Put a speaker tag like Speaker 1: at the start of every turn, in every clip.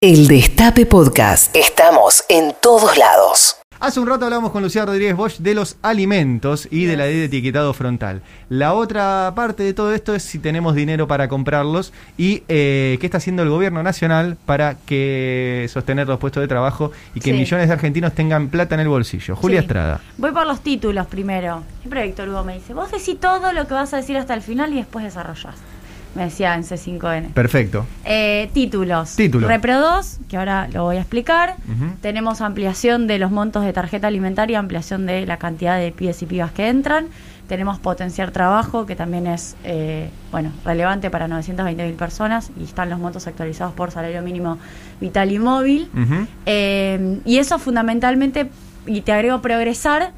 Speaker 1: El Destape Podcast. Estamos en todos lados.
Speaker 2: Hace un rato hablamos con Lucía Rodríguez Bosch de los alimentos y de la ley de etiquetado frontal. La otra parte de todo esto es si tenemos dinero para comprarlos y eh, qué está haciendo el gobierno nacional para que sostener los puestos de trabajo y que
Speaker 3: Sí.
Speaker 2: millones de argentinos tengan plata en el bolsillo. Julia
Speaker 3: Sí.
Speaker 2: Estrada.
Speaker 3: Voy por los títulos primero. Siempre Víctor Hugo me dice, vos decís todo lo que vas a decir hasta el final y después desarrollás. Me decía en C5N.
Speaker 2: Perfecto.
Speaker 3: Eh, títulos.
Speaker 2: Título.
Speaker 3: Repro 2, que ahora lo voy a explicar. Tenemos ampliación de los montos de tarjeta alimentaria, ampliación de la cantidad de pibes y pibas que entran. Tenemos potenciar trabajo, que también es eh, bueno relevante para 920 mil personas y están los montos actualizados por salario mínimo vital y móvil. Eh, y eso fundamentalmente, y te agrego progresar,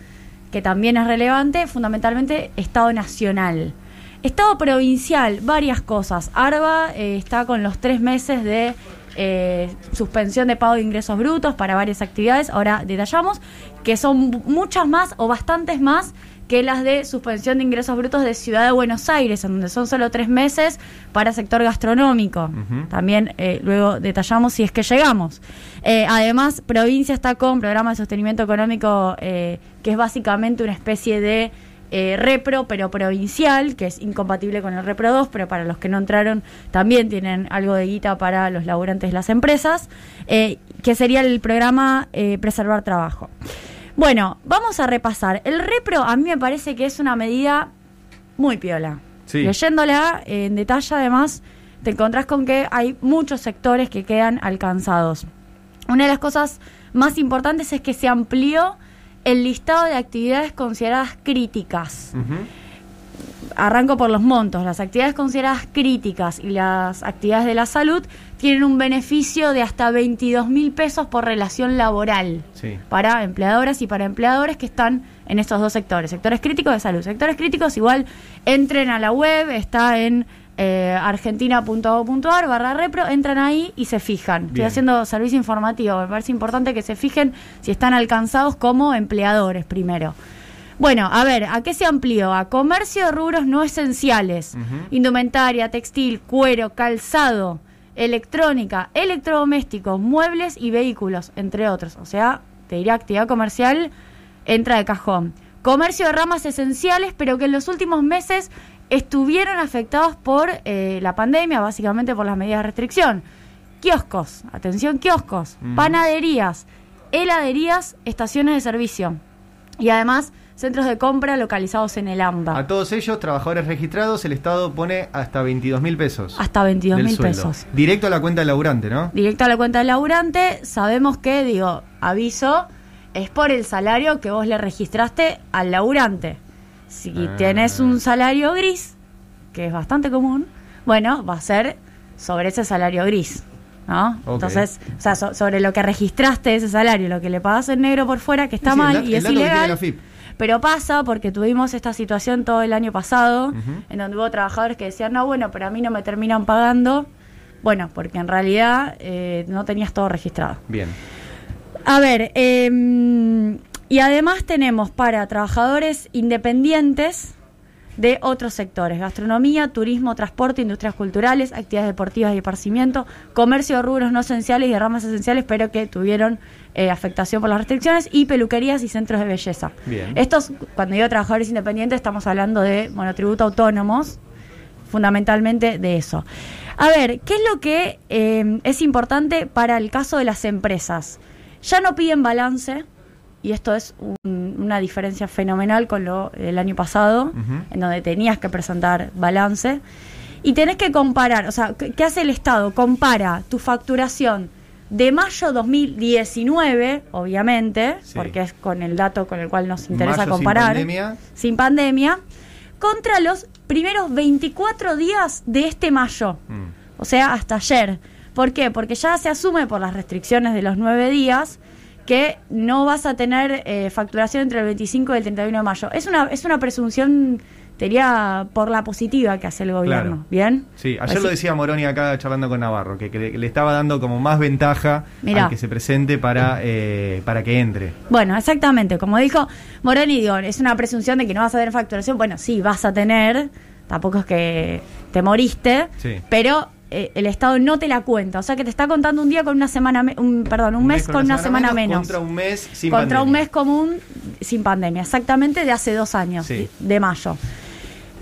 Speaker 3: que también es relevante, fundamentalmente Estado Nacional. Estado provincial, varias cosas. ARBA eh, está con los tres meses de eh, suspensión de pago de ingresos brutos para varias actividades. Ahora detallamos que son muchas más o bastantes más que las de suspensión de ingresos brutos de Ciudad de Buenos Aires, en donde son solo tres meses para sector gastronómico. También eh, luego detallamos si es que llegamos. Eh, además, provincia está con programa de sostenimiento económico eh, que es básicamente una especie de eh, repro, pero provincial, que es incompatible con el repro 2, pero para los que no entraron también tienen algo de guita para los laburantes de las empresas, eh, que sería el programa eh, Preservar Trabajo. Bueno, vamos a repasar. El repro a mí me parece que es una medida muy piola.
Speaker 2: Sí.
Speaker 3: Leyéndola en detalle, además, te encontrás con que hay muchos sectores que quedan alcanzados. Una de las cosas más importantes es que se amplió el listado de actividades consideradas críticas. Arranco por los montos. Las actividades consideradas críticas y las actividades de la salud tienen un beneficio de hasta 22 mil pesos por relación laboral
Speaker 2: Sí.
Speaker 3: para empleadoras y para empleadores que están en estos dos sectores. Sectores críticos de salud. Sectores críticos igual entren a la web, está en eh, argentina.gov.ar barra repro, entran ahí y se fijan. Estoy haciendo servicio informativo, me parece importante que se fijen si están alcanzados como empleadores primero. Bueno, a ver, ¿a qué se amplió? A comercio de rubros no esenciales, indumentaria, textil, cuero, calzado, electrónica, electrodomésticos, muebles y vehículos, entre otros. O sea, te diría actividad comercial entra de cajón. Comercio de ramas esenciales, pero que en los últimos meses estuvieron afectados por eh, la pandemia, básicamente por las medidas de restricción. Kioscos, atención, kioscos, panaderías, heladerías, estaciones de servicio. Y además, centros de compra localizados en el AMBA.
Speaker 2: A todos ellos, trabajadores registrados, el Estado pone hasta 22 mil pesos.
Speaker 3: Hasta 22
Speaker 2: del
Speaker 3: mil pesos.
Speaker 2: Directo a la cuenta del laburante, ¿no?
Speaker 3: Directo a la cuenta del laburante, sabemos que, digo, aviso, es por el salario que vos le registraste al laburante. Si
Speaker 2: Ah.
Speaker 3: tenés un salario gris, que es bastante común, bueno, va a ser sobre ese salario gris. ¿No? Entonces, o sea, so- sobre lo que registraste ese salario, lo que le pagás en negro por fuera, que está
Speaker 2: Sí,
Speaker 3: mal y es ilegal. Pero pasa porque tuvimos esta situación todo el año pasado, en donde hubo trabajadores que decían, no, bueno, pero a mí no me terminan pagando. Bueno, porque en realidad eh, no tenías todo registrado.
Speaker 2: Bien.
Speaker 3: A ver, eh, y además tenemos para trabajadores independientes de otros sectores, gastronomía, turismo, transporte, industrias culturales, actividades deportivas y esparcimiento, comercio de rubros no esenciales y de ramas esenciales, pero que tuvieron eh, afectación por las restricciones, y peluquerías y centros de belleza.
Speaker 2: Bien.
Speaker 3: Estos, cuando digo trabajadores independientes, estamos hablando de monotributo autónomos, fundamentalmente de eso. A ver, ¿qué es lo que eh, es importante para el caso de las empresas? Ya no piden balance, y esto es un- una diferencia fenomenal con lo del año pasado, en donde tenías que presentar balance, y tenés que comparar, o sea, ¿qué hace el Estado? Compara tu facturación de mayo 2019, obviamente,
Speaker 2: Sí.
Speaker 3: porque es con el dato con el cual nos interesa
Speaker 2: Mayo sin
Speaker 3: comparar
Speaker 2: pandemia.
Speaker 3: sin pandemia, contra los primeros 24 días de este mayo.
Speaker 2: Mm.
Speaker 3: O sea, hasta ayer. ¿Por qué? Porque ya se asume por las restricciones de los nueve días que no vas a tener eh, facturación entre el 25 y el 31 de mayo. Es una, es una presunción, te diría, por la positiva que hace el gobierno.
Speaker 2: Claro.
Speaker 3: ¿Bien?
Speaker 2: Sí, ayer
Speaker 3: Así-
Speaker 2: lo decía Moroni acá charlando con Navarro, que, le estaba dando como más ventaja
Speaker 3: Mirá.
Speaker 2: al que se presente para, eh, para que entre.
Speaker 3: Bueno, exactamente. Como dijo Moroni, digo, es una presunción de que no vas a tener facturación. Bueno, sí, vas a tener. Tampoco es que te moriste.
Speaker 2: Sí.
Speaker 3: Pero eh, el Estado no te la cuenta. O sea que te está contando un día con una semana, me- un, perdón, un, mes, con una semana, menos.
Speaker 2: Contra un mes sin
Speaker 3: Contra un mes común sin pandemia, exactamente de hace dos años,
Speaker 2: Sí.
Speaker 3: de mayo.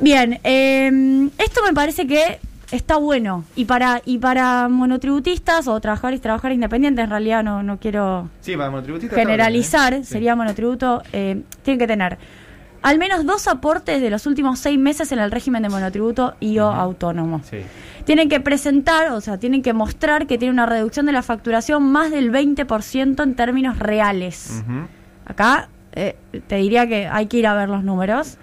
Speaker 3: Bien, eh, esto me parece que está bueno. Y para, y para monotributistas o trabajadores y trabajadoras independientes, en realidad no, no quiero
Speaker 2: Sí, para monotributistas está
Speaker 3: generalizar,
Speaker 2: bien, ¿eh?
Speaker 3: Sería monotributo, eh, tienen que tener al menos dos aportes de los últimos seis meses en el régimen de monotributo y o autónomo.
Speaker 2: Sí.
Speaker 3: Tienen que presentar, o sea, tienen que mostrar que tiene una reducción de la facturación más del 20% en términos reales. Acá eh, te diría que hay que ir a ver los números.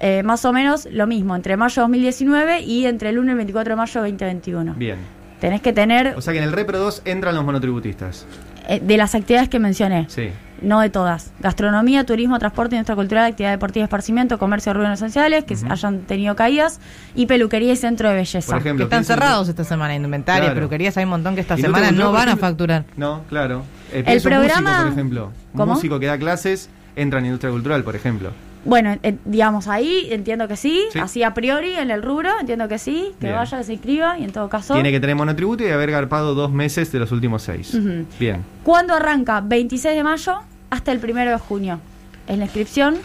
Speaker 3: Eh, más o menos lo mismo, entre mayo de 2019 y entre el 1 y el 24 de mayo de 2021.
Speaker 2: Bien.
Speaker 3: Tenés que tener
Speaker 2: O sea que en el Repro 2 entran los monotributistas.
Speaker 3: Eh, de las actividades que mencioné.
Speaker 2: Sí.
Speaker 3: No de todas. Gastronomía, turismo, transporte, industria cultural, actividad deportiva y esparcimiento, comercio, rubros esenciales que hayan tenido caídas y peluquería y centro de belleza.
Speaker 2: Por ejemplo,
Speaker 4: Que están cerrados esta semana, indumentaria,
Speaker 2: Claro.
Speaker 4: peluquerías, hay un montón que esta semana no van a facturar.
Speaker 2: No, claro. Eh,
Speaker 3: El programa-
Speaker 2: músico, por ejemplo. Un
Speaker 3: ¿Cómo?
Speaker 2: músico que da clases entra en industria cultural, por ejemplo.
Speaker 3: Bueno, eh, digamos ahí, entiendo que sí,
Speaker 2: Sí.
Speaker 3: así a priori en el rubro, entiendo que sí, que
Speaker 2: Bien.
Speaker 3: vaya, que se inscriba y en todo caso.
Speaker 2: Tiene que tener monotributo y haber garpado dos meses de los últimos seis. Bien.
Speaker 3: ¿Cuándo arranca? 26 de mayo hasta el 1 de junio. Es la inscripción.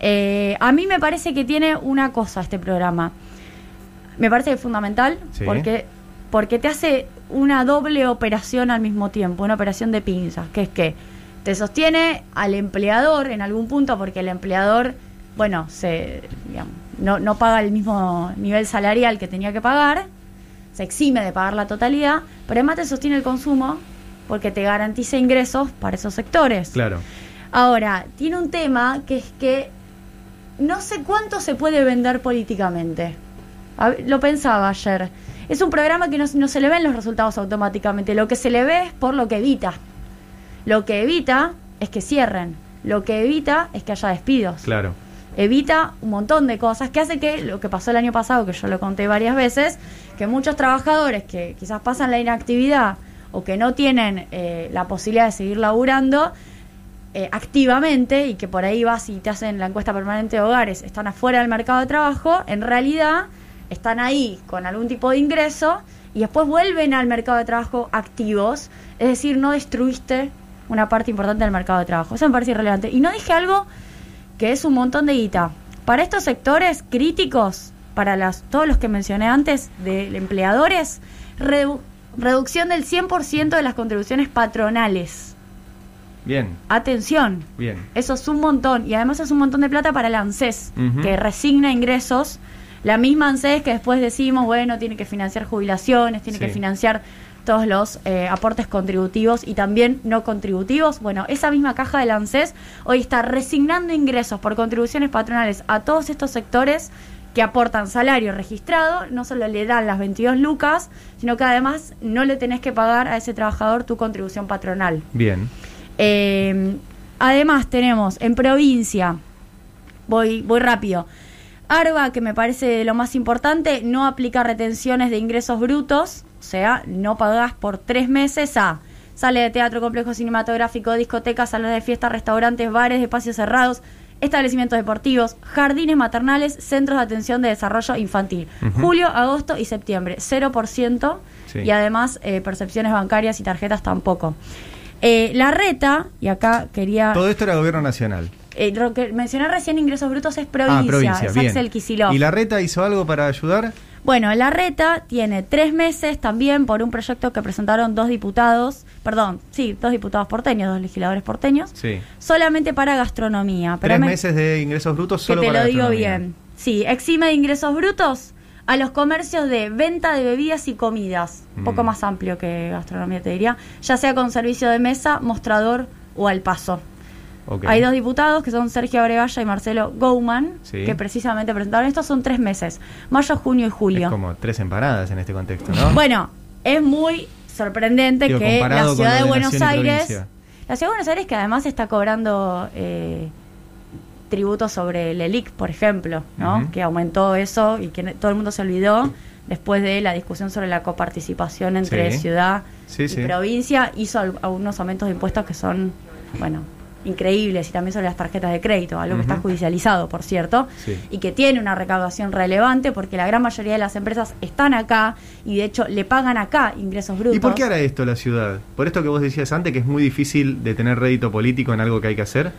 Speaker 3: Eh, a mí me parece que tiene una cosa este programa. Me parece que es fundamental
Speaker 2: Sí.
Speaker 3: porque, porque te hace una doble operación al mismo tiempo, una operación de pinzas, que es que te sostiene al empleador en algún punto porque el empleador, bueno, se, digamos, no, no paga el mismo nivel salarial que tenía que pagar, se exime de pagar la totalidad, pero además te sostiene el consumo porque te garantiza ingresos para esos sectores.
Speaker 2: Claro.
Speaker 3: Ahora, tiene un tema que es que no sé cuánto se puede vender políticamente. A lo pensaba ayer. Es un programa que no, no se le ven los resultados automáticamente. Lo que se le ve es por lo que evita. Lo que evita es que cierren. Lo que evita es que haya despidos
Speaker 2: Claro.
Speaker 3: evita un montón de cosas que hace que lo que pasó el año pasado, que yo lo conté varias veces, que muchos trabajadores que quizás pasan la inactividad o que no tienen eh, la posibilidad de seguir laburando eh, activamente y que por ahí vas y te hacen la encuesta permanente de hogares, están afuera del mercado de trabajo, en realidad están ahí con algún tipo de ingreso y después vuelven al mercado de trabajo activos, es decir, no destruiste una parte importante del mercado de trabajo. Eso me parece irrelevante. Y no dije algo que es un montón de guita. Para estos sectores críticos, para las, todos los que mencioné antes, de empleadores, redu- reducción del 100% de las contribuciones patronales.
Speaker 2: Bien.
Speaker 3: Atención,
Speaker 2: Bien.
Speaker 3: eso es un montón. Y además es un montón de plata para el ANSES, que resigna ingresos. La misma ANSES que después decimos, bueno, tiene que financiar jubilaciones, tiene
Speaker 2: Sí.
Speaker 3: que financiar todos los eh, aportes contributivos y también no contributivos. Bueno, esa misma caja del ANSES hoy está resignando ingresos por contribuciones patronales a todos estos sectores que aportan salario registrado, no solo le dan las 22 lucas, sino que además no le tenés que pagar a ese trabajador tu contribución patronal.
Speaker 2: Bien.
Speaker 3: Eh, además tenemos en provincia, voy, voy rápido, ARBA, que me parece lo más importante, no aplica retenciones de ingresos brutos, o sea, no pagás por tres meses a sale de teatro, complejo cinematográfico, discotecas, salones de fiesta, restaurantes, bares, espacios cerrados, establecimientos deportivos, jardines maternales, centros de atención de desarrollo infantil. Julio, agosto y septiembre, 0%,
Speaker 2: Sí.
Speaker 3: y además eh, percepciones bancarias y tarjetas tampoco. Eh, la reta, y acá quería...
Speaker 2: Todo esto era gobierno nacional.
Speaker 3: eh, lo que mencioné recién ingresos brutos es provincia,
Speaker 2: ah, provincia.
Speaker 3: es. Axel Kicillof.
Speaker 2: ¿Y la reta hizo algo para ayudar?
Speaker 3: Bueno, la reta tiene tres meses también por un proyecto que presentaron dos diputados, perdón, sí, dos diputados porteños, dos legisladores porteños,
Speaker 2: Sí.
Speaker 3: solamente para gastronomía. Pero
Speaker 2: Tres
Speaker 3: me-
Speaker 2: meses de ingresos brutos
Speaker 3: que
Speaker 2: solo
Speaker 3: te
Speaker 2: para
Speaker 3: lo digo bien. Sí, exime de ingresos brutos a los comercios de venta de bebidas y comidas. Un poco
Speaker 2: Mm.
Speaker 3: más amplio que gastronomía, te diría. Ya sea con servicio de mesa, mostrador o al paso. Hay dos diputados que son Sergio Abregalla y Marcelo Gouman,
Speaker 2: Sí.
Speaker 3: que precisamente presentaron esto. Son tres meses, mayo, junio y julio.
Speaker 2: Es como tres empanadas en este contexto, ¿no?
Speaker 3: Bueno, es muy sorprendente
Speaker 2: Digo,
Speaker 3: que la ciudad de
Speaker 2: de
Speaker 3: Buenos Aires, la ciudad de Buenos Aires que además está cobrando eh, tributos sobre el ELIC, por ejemplo, ¿no? Que aumentó eso y que todo el mundo se olvidó después de la discusión sobre la coparticipación entre
Speaker 2: Sí.
Speaker 3: ciudad
Speaker 2: Sí,
Speaker 3: y provincia, hizo al- algunos aumentos de impuestos que son, bueno, increíbles y también sobre las tarjetas de crédito, algo que está judicializado, por cierto,
Speaker 2: Sí.
Speaker 3: y que tiene una recaudación relevante porque la gran mayoría de las empresas están acá y de hecho le pagan acá ingresos brutos.
Speaker 2: ¿Y por qué hará esto la ciudad? ¿Por esto que vos decías antes, que es muy difícil de tener rédito político en algo que hay que hacer?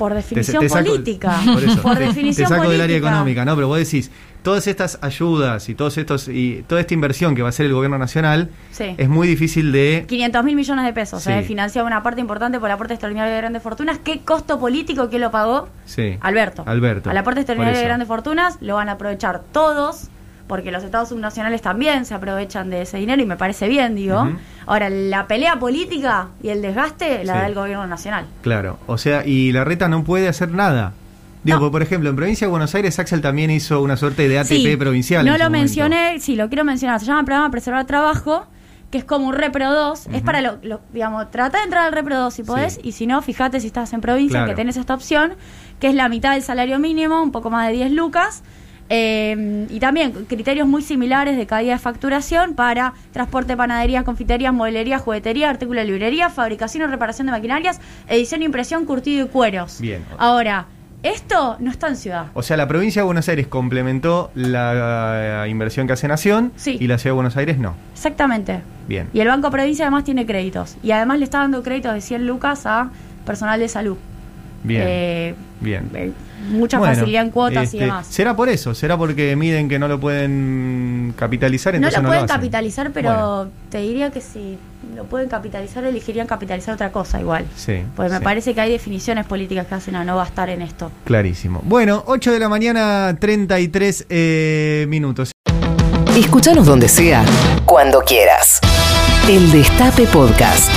Speaker 3: Por definición
Speaker 2: te saco-
Speaker 3: política.
Speaker 2: Por eso,
Speaker 3: por
Speaker 2: te,
Speaker 3: definición
Speaker 2: te saco del
Speaker 3: política.
Speaker 2: área económica, ¿no? Pero vos decís, todas estas ayudas y todos estos y toda esta inversión que va a hacer el gobierno nacional
Speaker 3: Sí.
Speaker 2: es muy difícil de
Speaker 3: 500 mil millones de pesos.
Speaker 2: Sí.
Speaker 3: Se financiaba una parte importante por el aporte extraordinario de grandes fortunas. ¿Qué costo político que lo pagó?
Speaker 2: sí.
Speaker 3: Alberto.
Speaker 2: Alberto.
Speaker 3: Al aporte
Speaker 2: Por
Speaker 3: extraordinario de grandes fortunas lo van a aprovechar todos, porque los estados subnacionales también se aprovechan de ese dinero y me parece bien, digo. Ahora, la pelea política y el desgaste la
Speaker 2: Sí.
Speaker 3: da el gobierno nacional.
Speaker 2: Claro, o sea, y la reta no puede hacer nada. Digo,
Speaker 3: No.
Speaker 2: porque, por ejemplo, en provincia de Buenos Aires Axel también hizo una suerte de ATP
Speaker 3: Sí,
Speaker 2: provincial.
Speaker 3: No lo
Speaker 2: momento.
Speaker 3: mencioné, sí, lo quiero mencionar. Se llama Programa Preservar Trabajo, que es como un Repro 2. Es para, lo, lo- digamos, trata de entrar al Repro 2 si podés,
Speaker 2: Sí.
Speaker 3: y si no, fíjate si estás en provincia
Speaker 2: Claro.
Speaker 3: que tenés esta opción, que es la mitad del salario mínimo, un poco más de 10 lucas. Eh, y también criterios muy similares de caída de facturación para transporte, panaderías, confiterías, modelería, juguetería, artículo de librería, fabricación y reparación de maquinarias, edición, impresión, curtido y cueros.
Speaker 2: Bien.
Speaker 3: Ahora, esto no está en ciudad.
Speaker 2: O sea, la provincia de Buenos Aires complementó la inversión que hace Nación
Speaker 3: Sí.
Speaker 2: y la ciudad de Buenos Aires no.
Speaker 3: Exactamente.
Speaker 2: Bien.
Speaker 3: Y el Banco Provincia además tiene créditos. Y además le está dando créditos de 100 lucas a personal de salud.
Speaker 2: Bien.
Speaker 3: Eh,
Speaker 2: bien.
Speaker 3: eh, mucha
Speaker 2: Bueno,
Speaker 3: facilidad en cuotas
Speaker 2: este,
Speaker 3: y demás.
Speaker 2: ¿Será por eso? ¿Será porque miden que no lo pueden capitalizar?
Speaker 3: No
Speaker 2: Entonces
Speaker 3: lo
Speaker 2: no
Speaker 3: pueden
Speaker 2: hacen?
Speaker 3: capitalizar, pero
Speaker 2: Bueno,
Speaker 3: te diría que si lo pueden capitalizar, elegirían capitalizar otra cosa igual.
Speaker 2: sí.
Speaker 3: Porque me
Speaker 2: sí.
Speaker 3: parece que hay definiciones políticas que hacen a no bastar en esto.
Speaker 2: Clarísimo. Bueno, 8 de la mañana, 33 eh, minutos.
Speaker 1: Escúchanos donde sea, cuando quieras. El Destape Podcast.